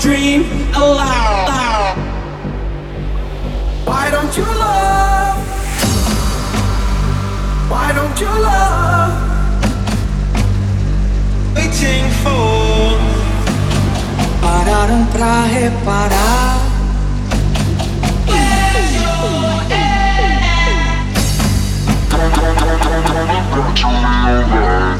dream aloud. Why don't you love? Why don't you love? Waiting for. Pararam pra reparar. Don't you realize?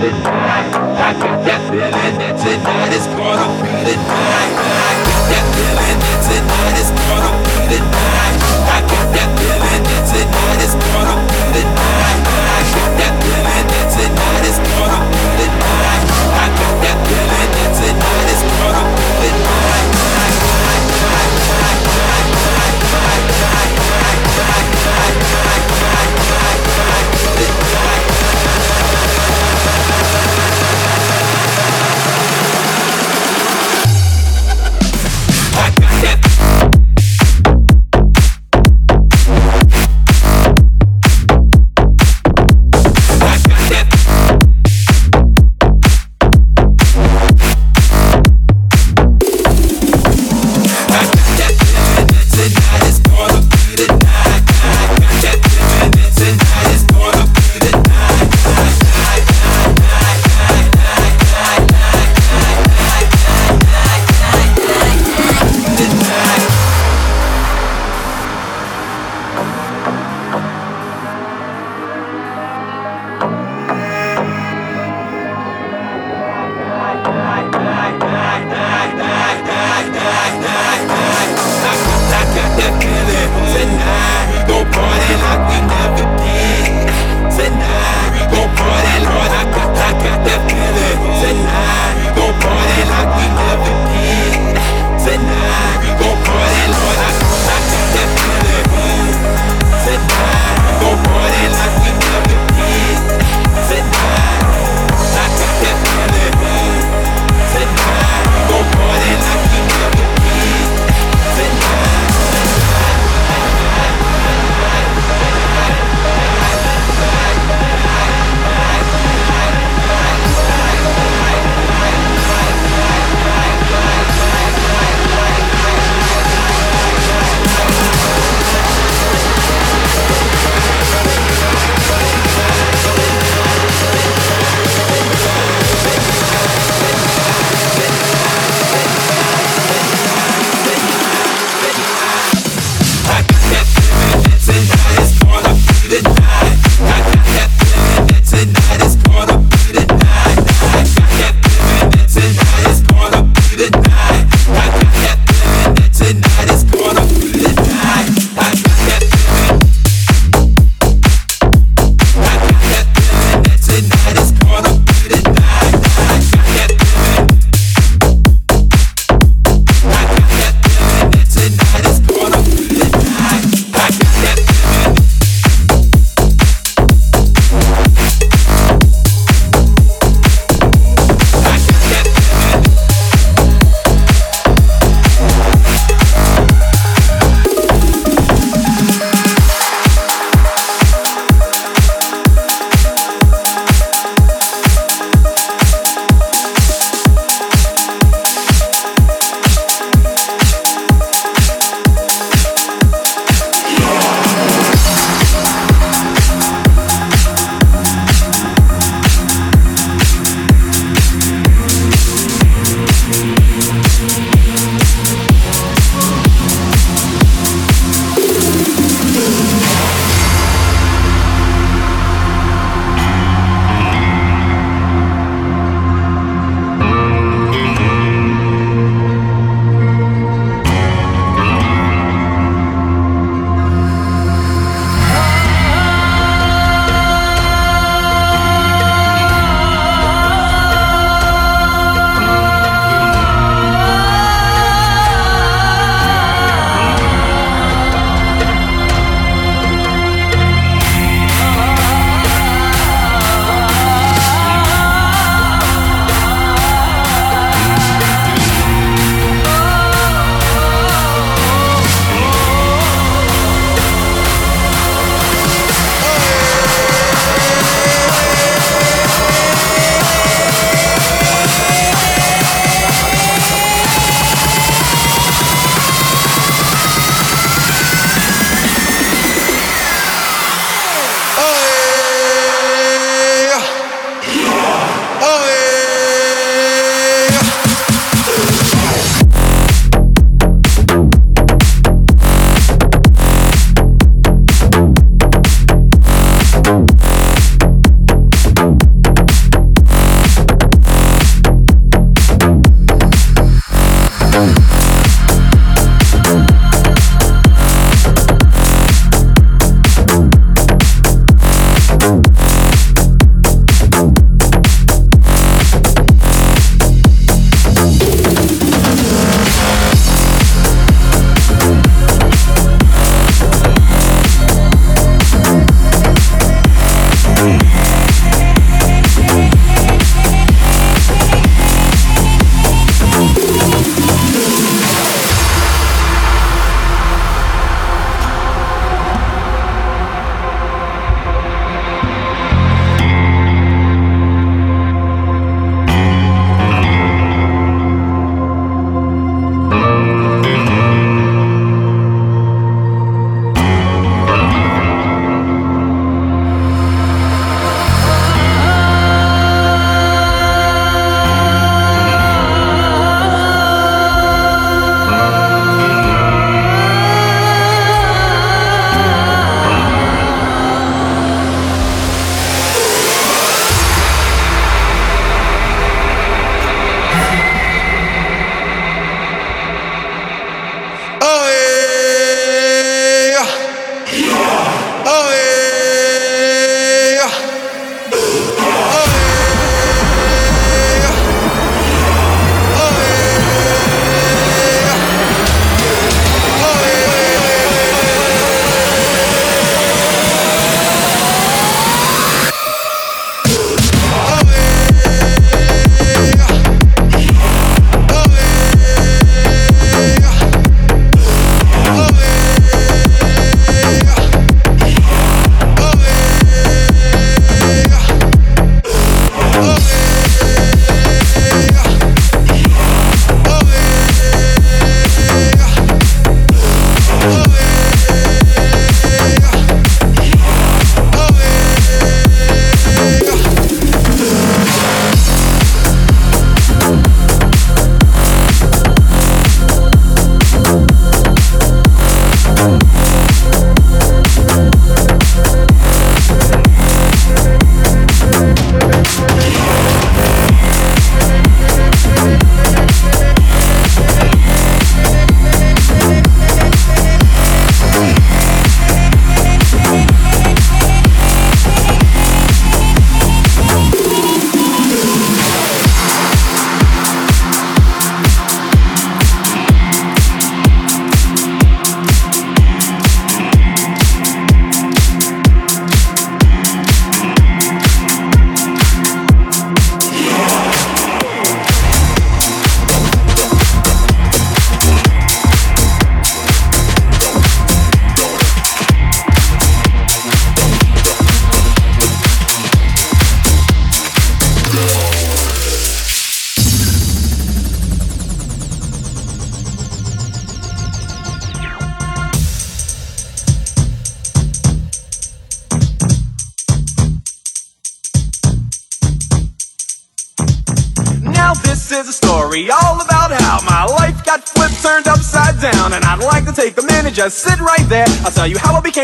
I got that feeling tonight is gonna be the night. I got that feeling tonight gonna be the night. I got that feeling that tonight is gonna be the night. I got that feeling that tonight is gonna be the night. I got that feeling that tonight is gonna be the night.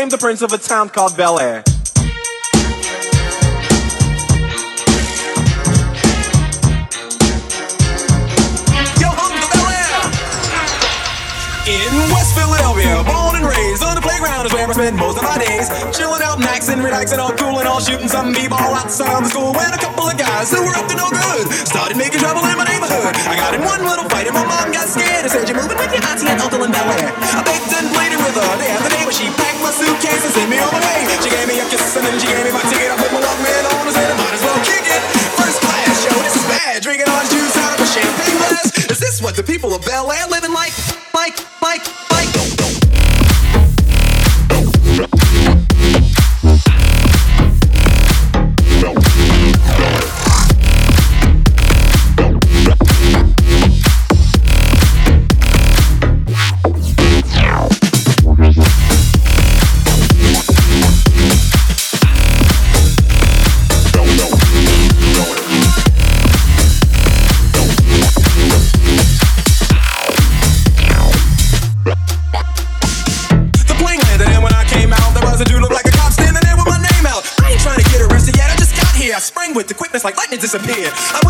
became the prince of a town called Bel Air. I spend most of my days chilling out, maxing, relaxing, all cool and all shooting some b-ball outside the school when a couple of guys who were up to no good started making trouble in my neighborhood. I got in one little fight and my mom got scared and said, "You're moving with your auntie and uncle in Bel Air." I begged and pleaded with her the other day when she packed my suitcase and sent me on my way. She gave me a kiss and then she gave me my ticket. I put my Walkman on and said, "I might as well kick it." First class, yo, this is bad. Drinking orange juice out of a champagne glass. Is this what the people of Bel Air living like? disappeared. I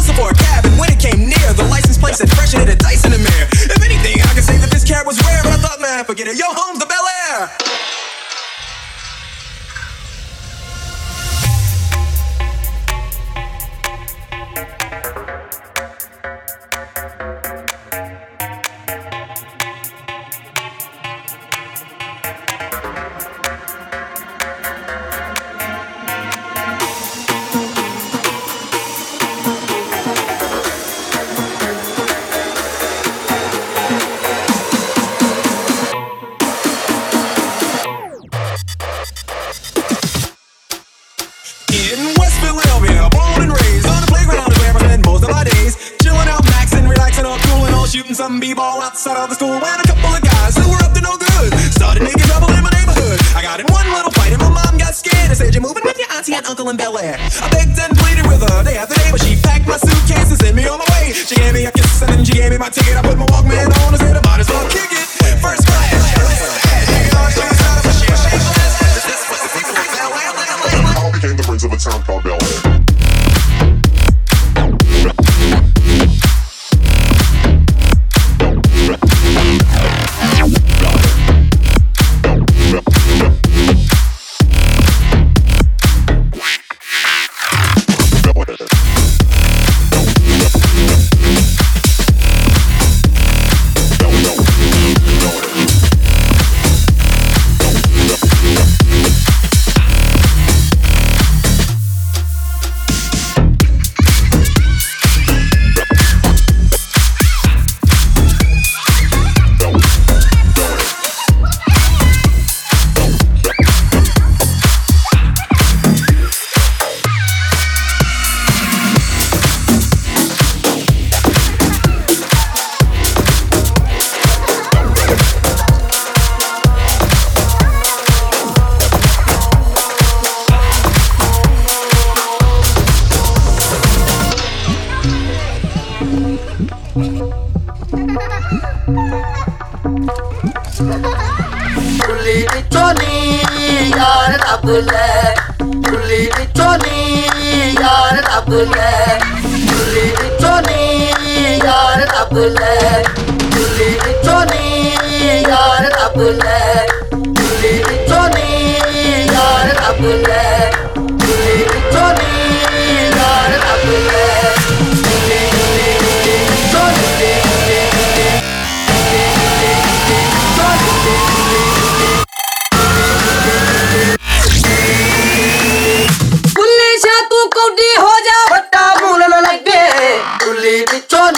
of a town called Bel Air.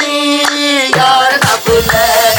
नी यार सब ले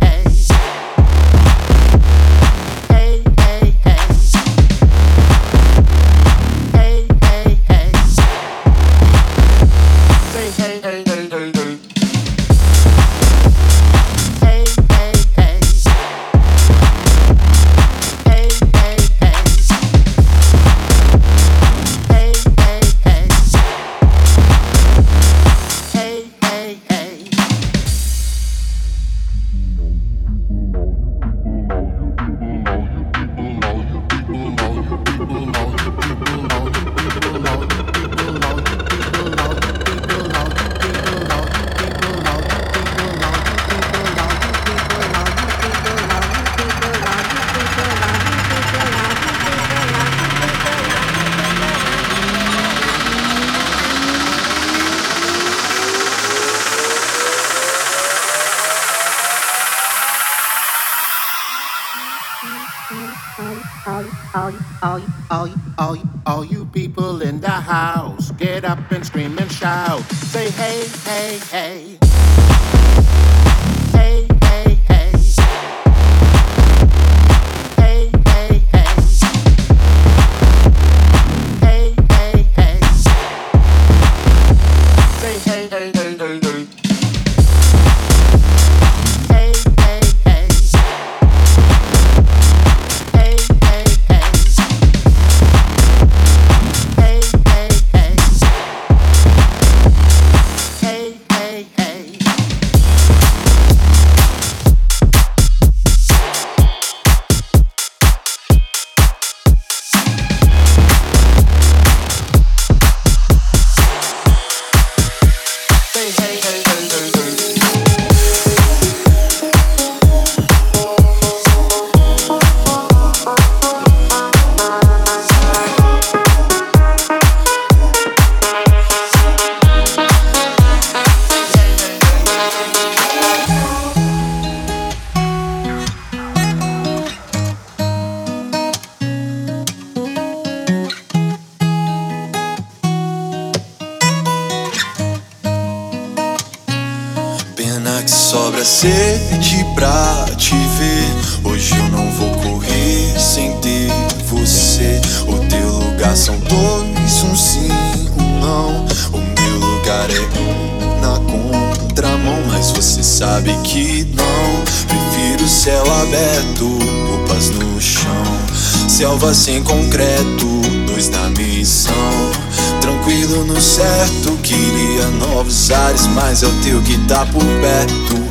mas eu tenho que tá por perto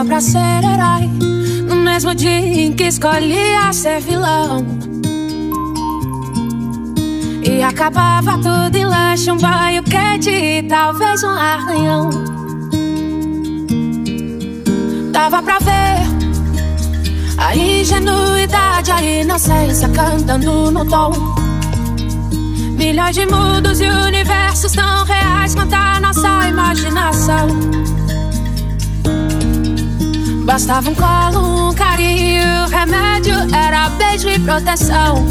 Dava pra ser herói no mesmo dia em que escolhia ser vilão. E acabava tudo em lanche, um banho quente e talvez um arranhão. Dava pra ver a ingenuidade, a inocência cantando no tom. Milhões de mundos e universos tão reais quanto a nossa imaginação. Bastava um colo, um carinho, remédio era beijo e proteção.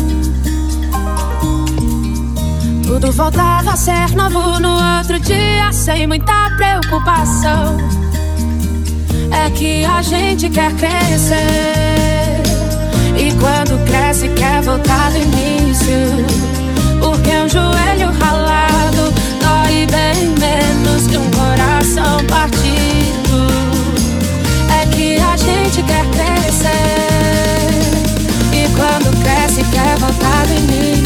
Tudo voltava a ser novo no outro dia, sem muita preocupação. É que a gente quer crescer. E quando cresce, quer voltar do início. Porque um joelho ralado dói bem menos que um coração partido. Cresce, quer voltar do início.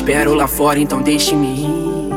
Espero lá fora, então deixe-me ir.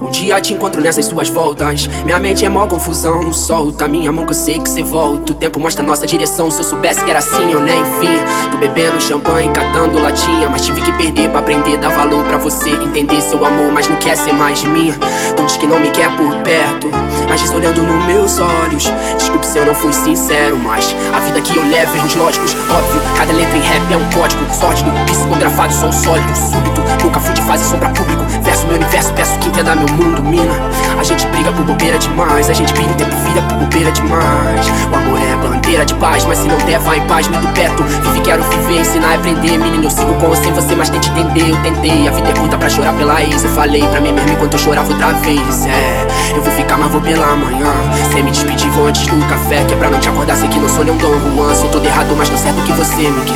Um dia te encontro nessas suas voltas. Minha mente é mó confusão, solta. Minha mão que eu sei que cê volta. O tempo mostra nossa direção. Se eu soubesse que era assim, eu nem vi. Tô bebendo champanhe, catando latinha. Mas tive que perder pra aprender, dar valor pra você. Entender seu amor, mas não quer ser mais de mim. Então diz que não me quer por perto. Mas olhando nos meus olhos. Desculpe se eu não fui sincero, mas a vida que eu levo erros lógicos. Óbvio, cada letra em rap é um código. Sórdido, psicografado, sou sólido, súbito. Nunca fui de fase sombra público. Verso meu universo, peço que entenda meu mundo, mina. A gente briga por bobeira demais. A gente pira o tempo, vira por bobeira demais. O amor é bandeira de paz, mas se não der, vai em paz, medo perto. Vive, quero viver, ensinar aprender. Menino, eu sigo com sem você, mas tente entender. Eu tentei, a vida é curta pra chorar pela ex. Eu falei pra mim mesmo enquanto eu chorava outra vez. É, eu vou ficar, mas vou pela manhã. Sem me despedir, vou antes do café. Que é pra não te acordar, sei que não sou nem um Dom Juan. Sou todo errado, mas tô certo que você me quer.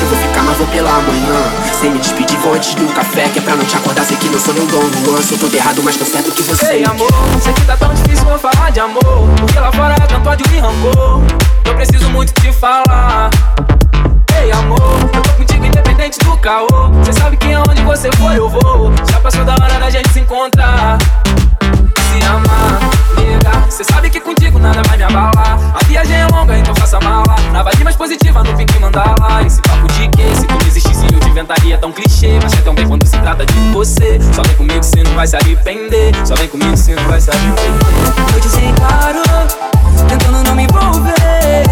Eu vou ficar, mas vou pela manhã. Sem me despedir, vou antes do café. Que é pra não te acordar, sei que não sou nem Dom Juan. Sou todo errado, mas tô certo que você. Ei, amor, sei que tá tão difícil vou falar de amor. Porque lá fora tanto ódio e rancor. Eu preciso muito te falar. Ei, amor, eu tô contigo independente do caô. Cê sabe que aonde você for eu vou. Já passou da hora da gente se encontrar. Se amar, nega. Cê sabe que contigo nada vai me abalar. A viagem é longa, então faça mala. Na vibe mais positiva, no pique mandala. Esse papo de que se tu não eu te inventaria tão clichê. Mas é tão bem quando se trata de você. Só vem comigo se não vai se arrepender. Só vem comigo se não vai se arrepender. Eu disse claro, tentando não me envolver.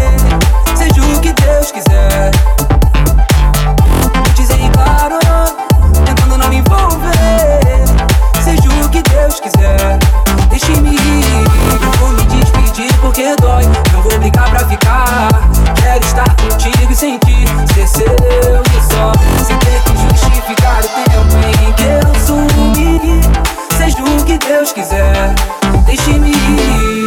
Seja o que Deus quiser. Eu disse claro, tentando não me envolver. Seja o que Deus quiser. Deixe-me ir, eu vou me despedir porque dói. Não vou brigar pra ficar. Quero estar contigo e sentir ser seu e só. Sem ter que justificar o tempo em que eu sumi. Seja o que Deus quiser. Deixe-me ir.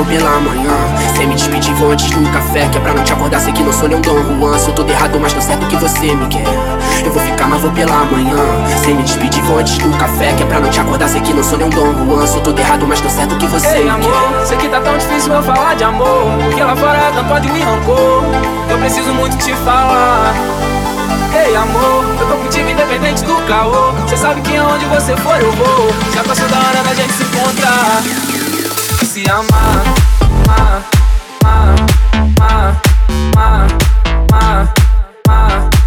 Vou pela manhã. Sem me despedir, vou antes do café. Que é pra não te acordar, sei que não sou nem um Dom Juan. Sou todo errado, mas tô certo que você me quer. Eu vou ficar, mas vou pela manhã. Sem me despedir, vou antes do café. Que é pra não te acordar, sei que não sou nem um Dom Juan. Sou todo errado, mas tô certo que você Ei, me amor, quer. sei que tá tão difícil eu falar de amor. Porque lá fora tanto ódio e rancor. Eu preciso muito te falar. Ei, amor, eu tô contigo independente do caô. Cê sabe que aonde você for eu vou. Já passou da hora da gente se encontrar. see I'm mine, mine, mine, mine, mine, mine, mine.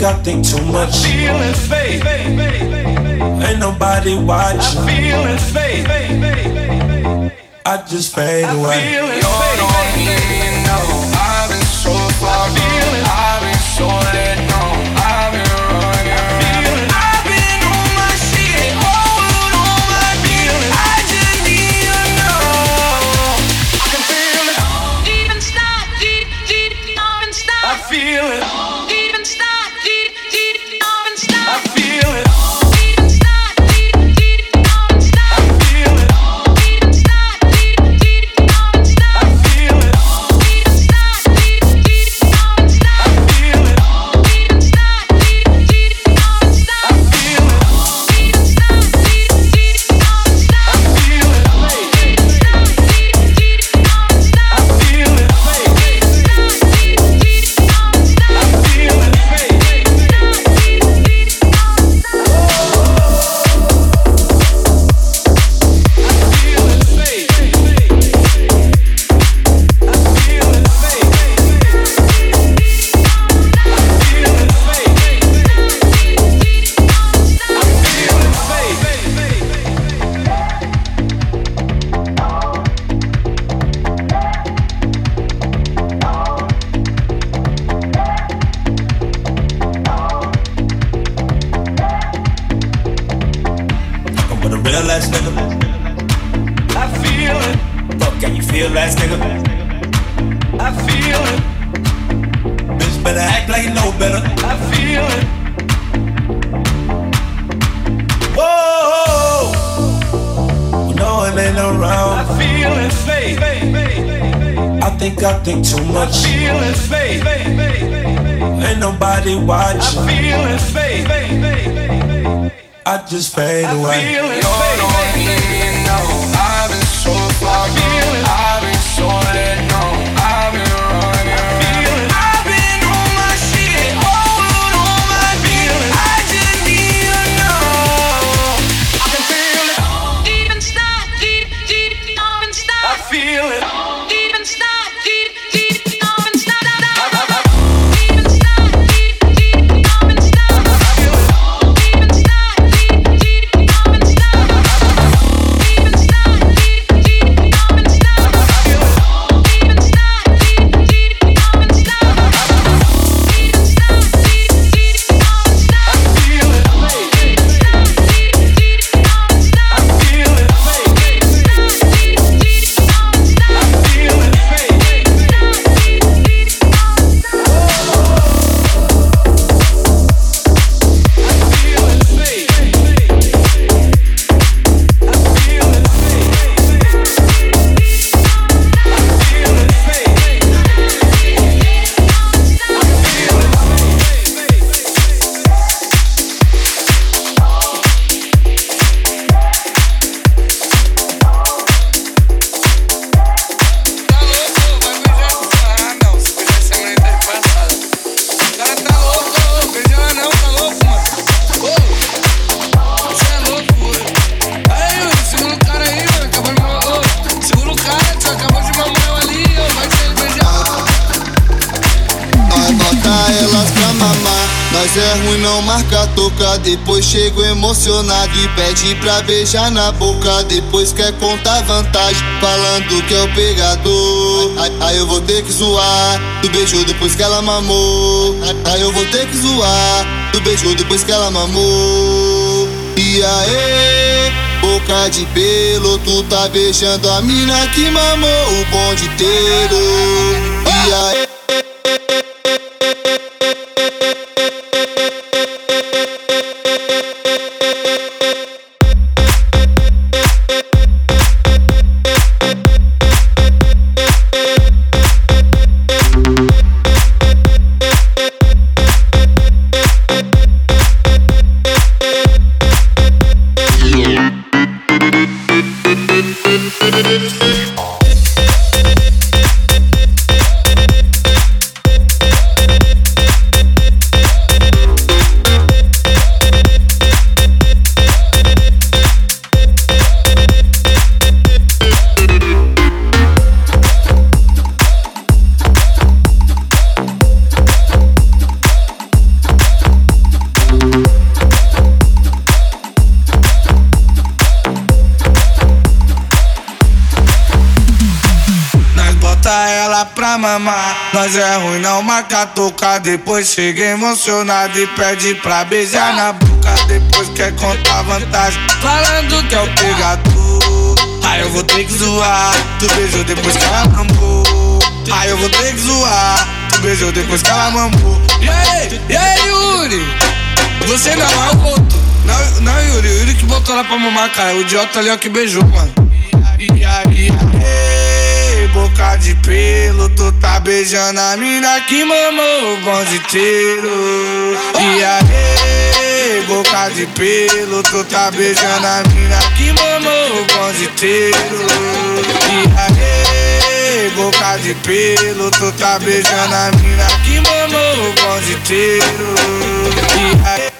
Think I think too much. Feeling fake. Ain't nobody watching. Feeling fake. I just fade away. You're on me, you know. I've been so far. I've been so let feel that, nigga. I feel it. Bitch better act like you know better. I feel it. Whoa. You know it ain't around. I feel it, faith. I think I think too much. I feel it, faith. Ain't nobody watching. I feel it, faith. I just fade away. I feel it, faith. I've been so far. I've been so let marca toca. Depois chego emocionado e pede pra beijar na boca. Depois quer contar vantagem, falando que é o pegador. Aí, aí eu vou ter que zoar. Tu beijou depois que ela mamou. Aí, eu vou ter que zoar. Tu beijou depois que ela mamou. E aí? Boca de pelo, tu tá beijando a mina que mamou o bonde inteiro. E aí? Depois chega emocionado e pede pra beijar na boca. Depois quer contar vantagem, falando que é o pegador. Aí eu vou ter que zoar. Tu beijou depois que ela mamou. Aí eu vou ter que zoar. Tu beijou depois que ela mamou. E aí, e aí, Yuri? Você não é o outro. Não, não, Yuri, Yuri que botou ela pra mamar, cara. O idiota ali, ó, que beijou, mano. E aí, e aí, boca de pelo, tu tá beijando a mina que mamou o bonde inteiro. E aí, boca de pelo, tu tá beijando a mina que mamou o bonde inteiro. E aí, boca de pelo, tu tá beijando a mina que mamou o bonde inteiro. E aí,